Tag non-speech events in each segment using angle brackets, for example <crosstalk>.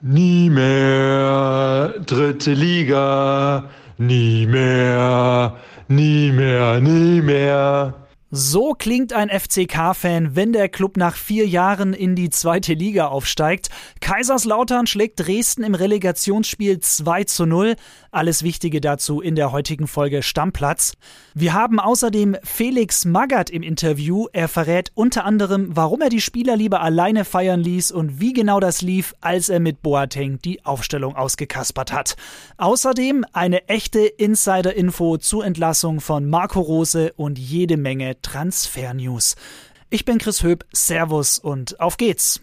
Nie mehr dritte Liga, nie mehr, nie mehr, nie mehr. So klingt ein FCK-Fan, wenn der Club nach vier Jahren in die zweite Liga aufsteigt. Kaiserslautern schlägt Dresden im Relegationsspiel 2 zu 0. Alles Wichtige dazu in der heutigen Folge Stammplatz. Wir haben außerdem Felix Magath im Interview. Er verrät unter anderem, warum er die Spieler lieber alleine feiern ließ und wie genau das lief, als er mit Boateng die Aufstellung ausgekaspert hat. Außerdem eine echte Insider-Info zur Entlassung von Marco Rose und jede Menge Transfer-News. Ich bin Chris Höp, Servus und auf geht's.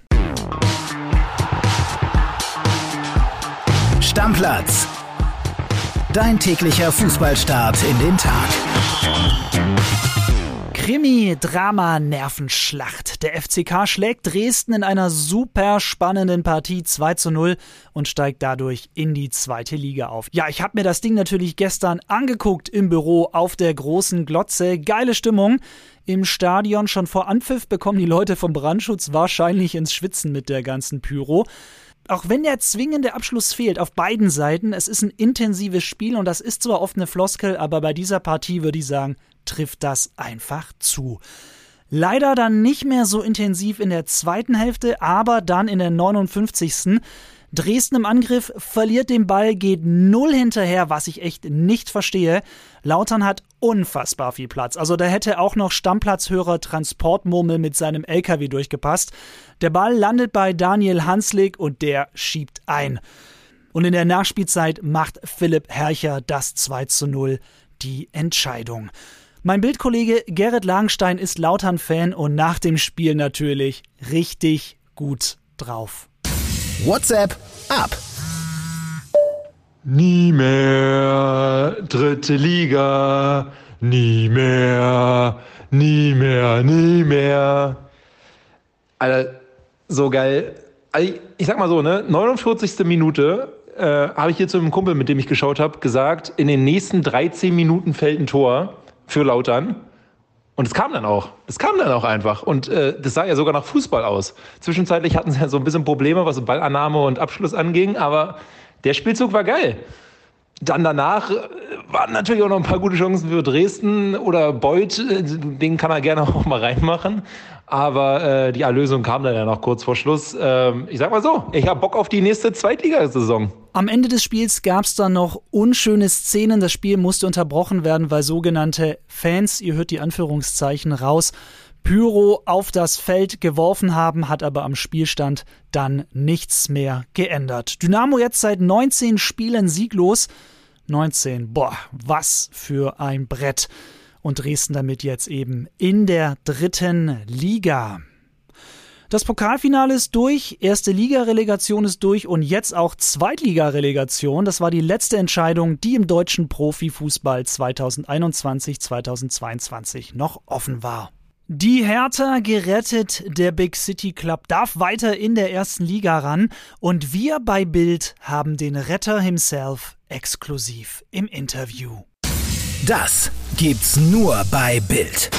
Stammplatz. Dein täglicher Fußballstart in den Tag. Krimi, Drama, Nervenschlacht. Der FCK schlägt Dresden in einer super spannenden Partie 2 zu 0 und steigt dadurch in die zweite Liga auf. Ja, ich habe mir das Ding natürlich gestern angeguckt im Büro auf der großen Glotze. Geile Stimmung. Im Stadion schon vor Anpfiff bekommen die Leute vom Brandschutz wahrscheinlich ins Schwitzen mit der ganzen Pyro auch wenn der zwingende Abschluss fehlt auf beiden Seiten, es ist ein intensives Spiel und das ist zwar oft eine Floskel, aber bei dieser Partie würde ich sagen, trifft das einfach zu. Leider dann nicht mehr so intensiv in der zweiten Hälfte, aber dann in der 59. Dresden im Angriff verliert den Ball, geht null hinterher, was ich echt nicht verstehe. Lautern hat unfassbar viel Platz. Also da hätte auch noch Stammplatzhörer Transportmurmel mit seinem LKW durchgepasst. Der Ball landet bei Daniel Hanslik und der schiebt ein. Und in der Nachspielzeit macht Philipp Hercher das 2 zu 0 die Entscheidung. Mein Bildkollege Gerrit Lagenstein ist Lautern-Fan und nach dem Spiel natürlich richtig gut drauf. WhatsApp ab. Nie mehr dritte Liga, nie mehr, nie mehr, nie mehr. Alter, so geil. Also ich sag mal so, ne, 49. Minute äh, habe ich hier zu einem Kumpel, mit dem ich geschaut habe, gesagt, in den nächsten 13 Minuten fällt ein Tor für Lautern. Und es kam dann auch. Es kam dann auch einfach. Und äh, das sah ja sogar nach Fußball aus. Zwischenzeitlich hatten sie ja so ein bisschen Probleme, was Ballannahme und Abschluss anging, aber der Spielzug war geil. Dann danach äh, waren natürlich auch noch ein paar gute Chancen für Dresden oder Beuth. Den kann er gerne <laughs> auch mal reinmachen. Aber äh, die Erlösung kam dann ja noch kurz vor Schluss. Ähm, ich sag mal so, ich habe Bock auf die nächste Zweitligasaison. Am Ende des Spiels gab es dann noch unschöne Szenen. Das Spiel musste unterbrochen werden, weil sogenannte Fans, ihr hört die Anführungszeichen raus, Pyro auf das Feld geworfen haben, hat aber am Spielstand dann nichts mehr geändert. Dynamo jetzt seit 19 Spielen sieglos. 19, boah, was für ein Brett. Und Dresden damit jetzt eben in der dritten Liga. Das Pokalfinale ist durch, erste Liga-Relegation ist durch und jetzt auch Zweitliga-Relegation. Das war die letzte Entscheidung, die im deutschen Profifußball 2021-2022 noch offen war. Die Hertha gerettet, der Big City Club darf weiter in der ersten Liga ran und wir bei Bild haben den Retter himself exklusiv im Interview. Das gibt's nur bei Bild.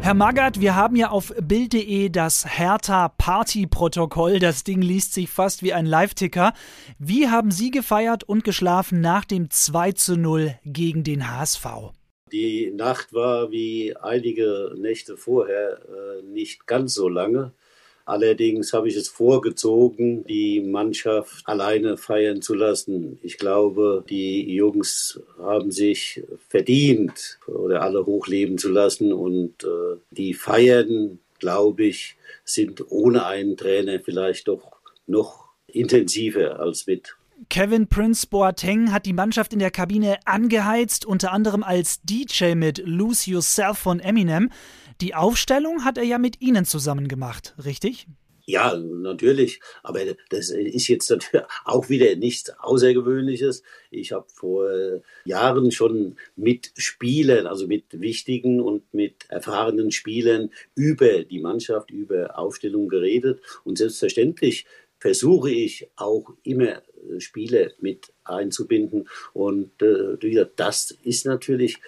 Herr Magath, wir haben ja auf Bild.de das Hertha Party Protokoll. Das Ding liest sich fast wie ein Live-Ticker. Wie haben Sie gefeiert und geschlafen nach dem 2 zu 0 gegen den HSV? Die Nacht war wie einige Nächte vorher äh, nicht ganz so lange. Allerdings habe ich es vorgezogen, die Mannschaft alleine feiern zu lassen. Ich glaube, die Jungs haben sich verdient, oder alle hochleben zu lassen. Und äh, die Feiern, glaube ich, sind ohne einen Trainer vielleicht doch noch intensiver als mit. Kevin Prince Boateng hat die Mannschaft in der Kabine angeheizt, unter anderem als DJ mit Lose Yourself von Eminem. Die Aufstellung hat er ja mit Ihnen zusammen gemacht, richtig? Ja, natürlich. Aber das ist jetzt auch wieder nichts Außergewöhnliches. Ich habe vor Jahren schon mit Spielern, also mit wichtigen und mit erfahrenen Spielern über die Mannschaft, über Aufstellung geredet. Und selbstverständlich versuche ich auch immer Spiele mit einzubinden. Und äh, das ist natürlich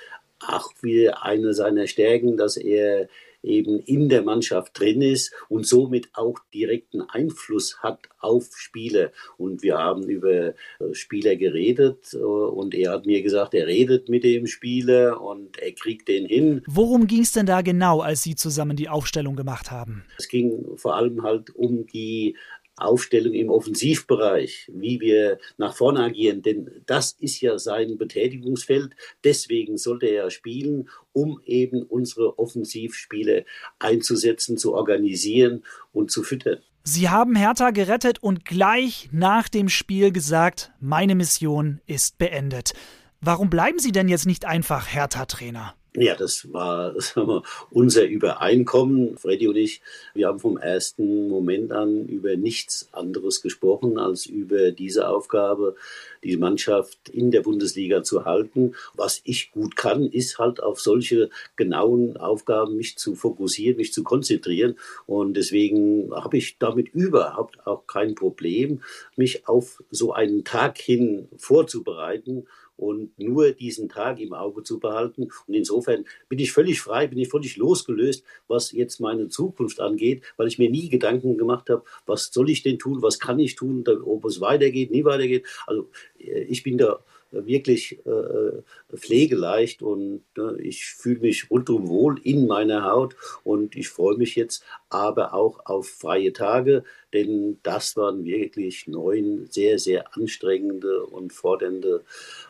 auch wieder eine seiner Stärken, dass er eben in der Mannschaft drin ist und somit auch direkten Einfluss hat auf Spieler. Und wir haben über äh, Spieler geredet äh, und er hat mir gesagt, er redet mit dem Spieler und er kriegt den hin. Worum ging es denn da genau, als Sie zusammen die Aufstellung gemacht haben? Es ging vor allem halt um die Aufstellung im Offensivbereich, wie wir nach vorne agieren, denn das ist ja sein Betätigungsfeld. Deswegen sollte er spielen, um eben unsere Offensivspiele einzusetzen, zu organisieren und zu füttern. Sie haben Hertha gerettet und gleich nach dem Spiel gesagt, meine Mission ist beendet. Warum bleiben Sie denn jetzt nicht einfach Hertha-Trainer? Ja, das war wir, <laughs> unser Übereinkommen. Freddy und ich, wir haben vom ersten Moment an über nichts anderes gesprochen als über diese Aufgabe, die Mannschaft in der Bundesliga zu halten. Was ich gut kann, ist halt auf solche genauen Aufgaben mich zu fokussieren, mich zu konzentrieren. Und deswegen habe ich damit überhaupt auch kein Problem, mich auf so einen Tag hin vorzubereiten und nur diesen Tag im Auge zu behalten. Und insofern bin ich völlig frei, bin ich völlig losgelöst, was jetzt meine Zukunft angeht, weil ich mir nie Gedanken gemacht habe, was soll ich denn tun, was kann ich tun, ob es weitergeht, nie weitergeht. Also äh, ich bin da wirklich äh, äh, pflegeleicht und äh, ich fühle mich rundum wohl in meiner Haut und ich freue mich jetzt aber auch auf freie Tage, denn das waren wirklich neun sehr, sehr anstrengende und fordernde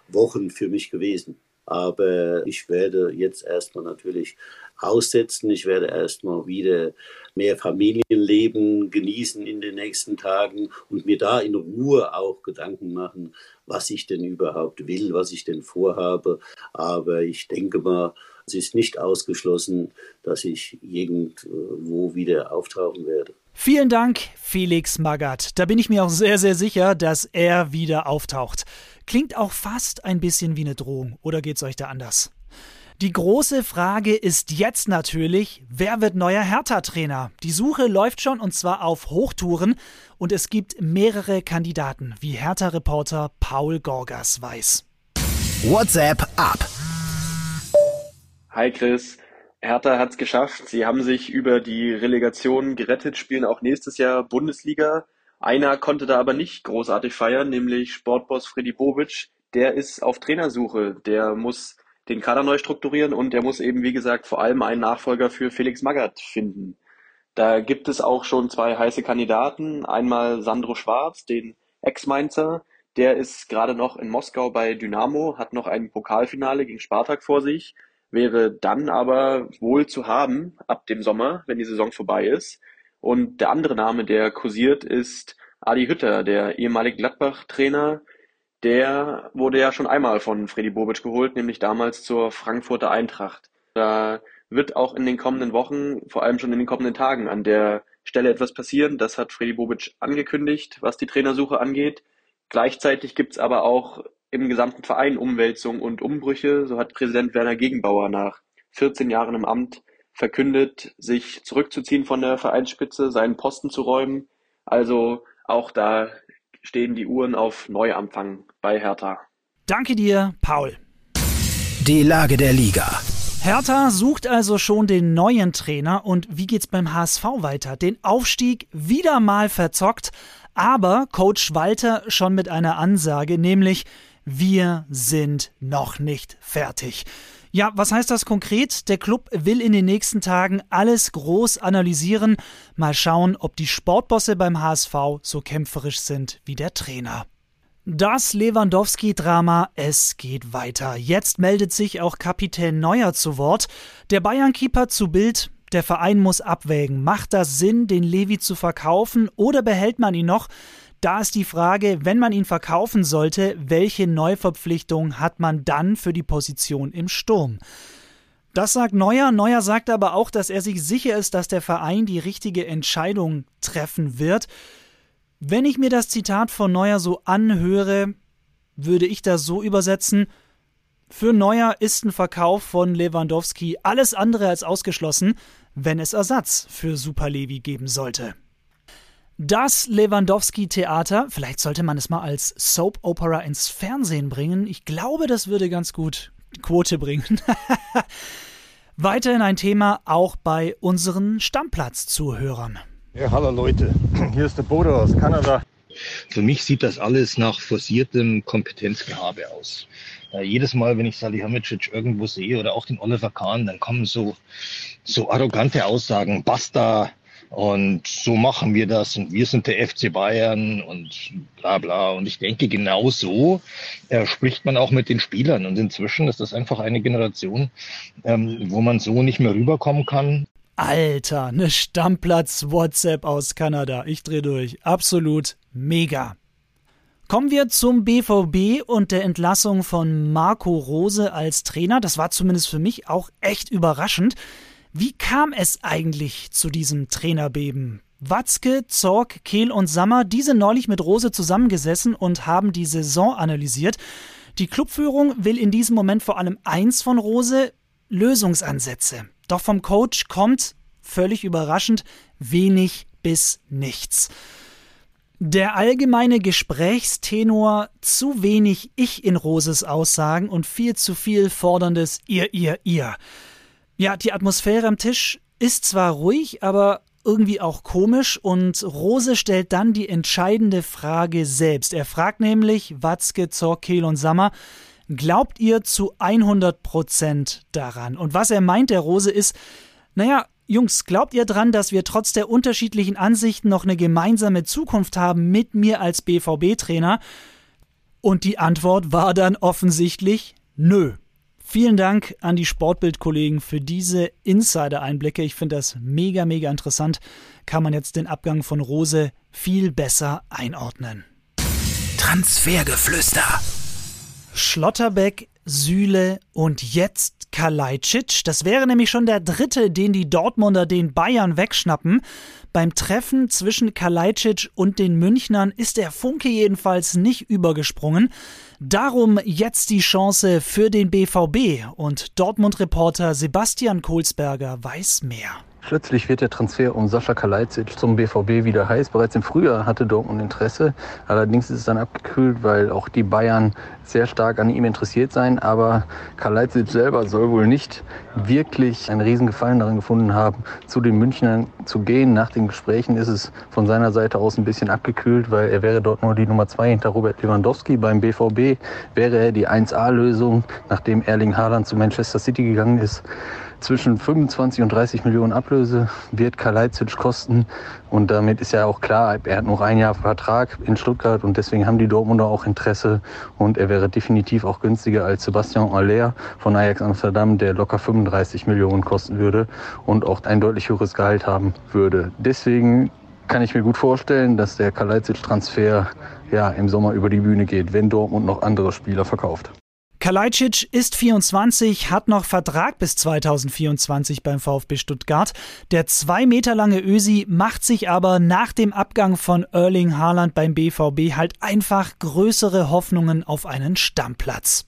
Wochen für mich gewesen. Aber ich werde jetzt erstmal natürlich aussetzen. Ich werde erstmal wieder mehr Familienleben genießen in den nächsten Tagen und mir da in Ruhe auch Gedanken machen, was ich denn überhaupt will, was ich denn vorhabe. Aber ich denke mal, es ist nicht ausgeschlossen, dass ich irgendwo wieder auftauchen werde. Vielen Dank, Felix Magath. Da bin ich mir auch sehr, sehr sicher, dass er wieder auftaucht. Klingt auch fast ein bisschen wie eine Drohung, oder geht's euch da anders? Die große Frage ist jetzt natürlich, wer wird neuer Hertha-Trainer? Die Suche läuft schon und zwar auf Hochtouren und es gibt mehrere Kandidaten, wie Hertha-Reporter Paul Gorgas weiß. WhatsApp ab. Hi Chris, Hertha hat es geschafft. Sie haben sich über die Relegation gerettet, spielen auch nächstes Jahr Bundesliga. Einer konnte da aber nicht großartig feiern, nämlich Sportboss Freddy Bobic. Der ist auf Trainersuche. Der muss den Kader neu strukturieren und er muss eben, wie gesagt, vor allem einen Nachfolger für Felix Magath finden. Da gibt es auch schon zwei heiße Kandidaten. Einmal Sandro Schwarz, den Ex-Mainzer. Der ist gerade noch in Moskau bei Dynamo, hat noch ein Pokalfinale gegen Spartak vor sich, wäre dann aber wohl zu haben ab dem Sommer, wenn die Saison vorbei ist. Und der andere Name, der kursiert, ist Adi Hütter, der ehemalige Gladbach-Trainer, der wurde ja schon einmal von Freddy Bobic geholt, nämlich damals zur Frankfurter Eintracht. Da wird auch in den kommenden Wochen, vor allem schon in den kommenden Tagen, an der Stelle etwas passieren. Das hat Freddy Bobic angekündigt, was die Trainersuche angeht. Gleichzeitig gibt's aber auch im gesamten Verein Umwälzungen und Umbrüche. So hat Präsident Werner Gegenbauer nach 14 Jahren im Amt verkündet, sich zurückzuziehen von der Vereinsspitze, seinen Posten zu räumen. Also auch da stehen die Uhren auf Neuanfang bei Hertha. Danke dir, Paul. Die Lage der Liga. Hertha sucht also schon den neuen Trainer und wie geht's beim HSV weiter? Den Aufstieg wieder mal verzockt, aber Coach Walter schon mit einer Ansage, nämlich wir sind noch nicht fertig. Ja, was heißt das konkret? Der Club will in den nächsten Tagen alles groß analysieren. Mal schauen, ob die Sportbosse beim HSV so kämpferisch sind wie der Trainer. Das Lewandowski-Drama, es geht weiter. Jetzt meldet sich auch Kapitän Neuer zu Wort. Der Bayern-Keeper zu Bild. Der Verein muss abwägen. Macht das Sinn, den Levi zu verkaufen oder behält man ihn noch? Da ist die Frage, wenn man ihn verkaufen sollte, welche Neuverpflichtung hat man dann für die Position im Sturm? Das sagt Neuer. Neuer sagt aber auch, dass er sich sicher ist, dass der Verein die richtige Entscheidung treffen wird. Wenn ich mir das Zitat von Neuer so anhöre, würde ich das so übersetzen, für Neuer ist ein Verkauf von Lewandowski alles andere als ausgeschlossen, wenn es Ersatz für Super Levi geben sollte. Das Lewandowski-Theater, vielleicht sollte man es mal als Soap Opera ins Fernsehen bringen. Ich glaube, das würde ganz gut Quote bringen. <laughs> Weiterhin ein Thema auch bei unseren Stammplatz-Zuhörern. Ja, hallo Leute, <clears throat> hier ist der Bodo aus Kanada. Für mich sieht das alles nach forciertem Kompetenzgehabe aus. Äh, jedes Mal, wenn ich Salihamidzic irgendwo sehe oder auch den Oliver Kahn, dann kommen so, so arrogante Aussagen, basta, und so machen wir das und wir sind der FC Bayern und bla bla. Und ich denke, genau so äh, spricht man auch mit den Spielern. Und inzwischen ist das einfach eine Generation, ähm, wo man so nicht mehr rüberkommen kann. Alter, ne Stammplatz-WhatsApp aus Kanada. Ich dreh durch. Absolut mega. Kommen wir zum BVB und der Entlassung von Marco Rose als Trainer. Das war zumindest für mich auch echt überraschend. Wie kam es eigentlich zu diesem Trainerbeben? Watzke, Zorg, Kehl und Sammer, diese neulich mit Rose zusammengesessen und haben die Saison analysiert. Die Clubführung will in diesem Moment vor allem eins von Rose, Lösungsansätze. Doch vom Coach kommt, völlig überraschend, wenig bis nichts. Der allgemeine Gesprächstenor, zu wenig Ich in Roses Aussagen und viel zu viel forderndes Ihr, Ihr, Ihr. Ja, die Atmosphäre am Tisch ist zwar ruhig, aber irgendwie auch komisch und Rose stellt dann die entscheidende Frage selbst. Er fragt nämlich Watzke, Zorkehl und Sammer, glaubt ihr zu 100 Prozent daran? Und was er meint, der Rose, ist, naja, Jungs, glaubt ihr dran, dass wir trotz der unterschiedlichen Ansichten noch eine gemeinsame Zukunft haben mit mir als BVB-Trainer? Und die Antwort war dann offensichtlich nö. Vielen Dank an die Sportbild-Kollegen für diese Insider-Einblicke. Ich finde das mega, mega interessant. Kann man jetzt den Abgang von Rose viel besser einordnen. Transfergeflüster. Schlotterbeck, Süle und jetzt Kalajdzic. Das wäre nämlich schon der dritte, den die Dortmunder den Bayern wegschnappen. Beim Treffen zwischen Kalajdzic und den Münchnern ist der Funke jedenfalls nicht übergesprungen. Darum jetzt die Chance für den BVB und Dortmund-Reporter Sebastian Kohlsberger weiß mehr. Plötzlich wird der Transfer um Sascha Kalajdzic zum BVB wieder heiß. Bereits im Frühjahr hatte Dortmund Interesse. Allerdings ist es dann abgekühlt, weil auch die Bayern sehr stark an ihm interessiert seien. Aber Kalajdzic selber soll wohl nicht wirklich einen Riesengefallen daran gefunden haben, zu den Münchnern zu gehen. Nach den Gesprächen ist es von seiner Seite aus ein bisschen abgekühlt, weil er wäre dort nur die Nummer zwei hinter Robert Lewandowski. Beim BVB wäre er die 1A-Lösung, nachdem Erling Haaland zu Manchester City gegangen ist zwischen 25 und 30 Millionen Ablöse wird Kalajdzic kosten. Und damit ist ja auch klar, er hat noch ein Jahr Vertrag in Stuttgart und deswegen haben die Dortmunder auch Interesse. Und er wäre definitiv auch günstiger als Sebastian Aller von Ajax Amsterdam, der locker 35 Millionen kosten würde und auch ein deutlich höheres Gehalt haben würde. Deswegen kann ich mir gut vorstellen, dass der Kalajdzic-Transfer ja, im Sommer über die Bühne geht, wenn Dortmund noch andere Spieler verkauft. Kalajdzic ist 24, hat noch Vertrag bis 2024 beim VfB Stuttgart. Der zwei Meter lange Ösi macht sich aber nach dem Abgang von Erling Haaland beim BVB halt einfach größere Hoffnungen auf einen Stammplatz.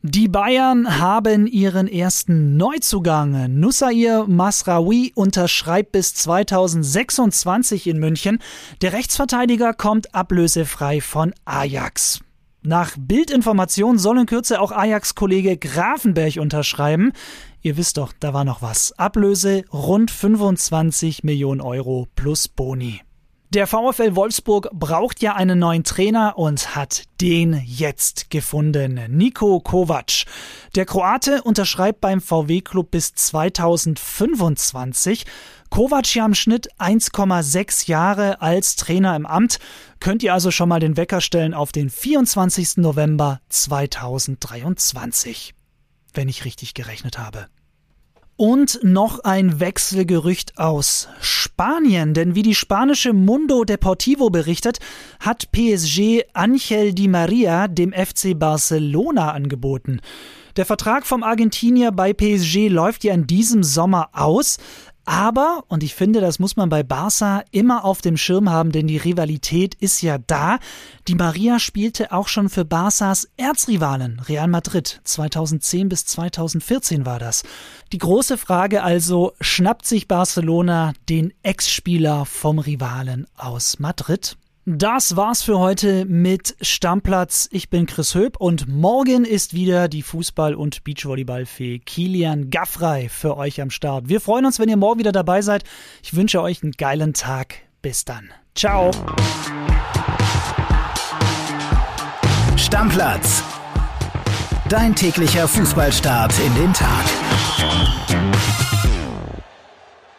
Die Bayern haben ihren ersten Neuzugang. Nussair Masraoui unterschreibt bis 2026 in München. Der Rechtsverteidiger kommt ablösefrei von Ajax. Nach Bildinformation soll in Kürze auch Ajax-Kollege Grafenberg unterschreiben. Ihr wisst doch, da war noch was. Ablöse rund 25 Millionen Euro plus Boni. Der VfL Wolfsburg braucht ja einen neuen Trainer und hat den jetzt gefunden. Nico Kovac. Der Kroate unterschreibt beim VW-Club bis 2025. Kovac ja im Schnitt 1,6 Jahre als Trainer im Amt. Könnt ihr also schon mal den Wecker stellen auf den 24. November 2023. Wenn ich richtig gerechnet habe. Und noch ein Wechselgerücht aus Spanien, denn wie die spanische Mundo Deportivo berichtet, hat PSG Angel Di Maria dem FC Barcelona angeboten. Der Vertrag vom Argentinier bei PSG läuft ja in diesem Sommer aus, aber, und ich finde, das muss man bei Barca immer auf dem Schirm haben, denn die Rivalität ist ja da. Die Maria spielte auch schon für Barças Erzrivalen Real Madrid. 2010 bis 2014 war das. Die große Frage also, schnappt sich Barcelona den Ex-Spieler vom Rivalen aus Madrid? Das war's für heute mit Stammplatz. Ich bin Chris Höp und morgen ist wieder die Fußball- und Beachvolleyballfee Kilian Gaffrey für euch am Start. Wir freuen uns, wenn ihr morgen wieder dabei seid. Ich wünsche euch einen geilen Tag. Bis dann. Ciao. Stammplatz. Dein täglicher Fußballstart in den Tag.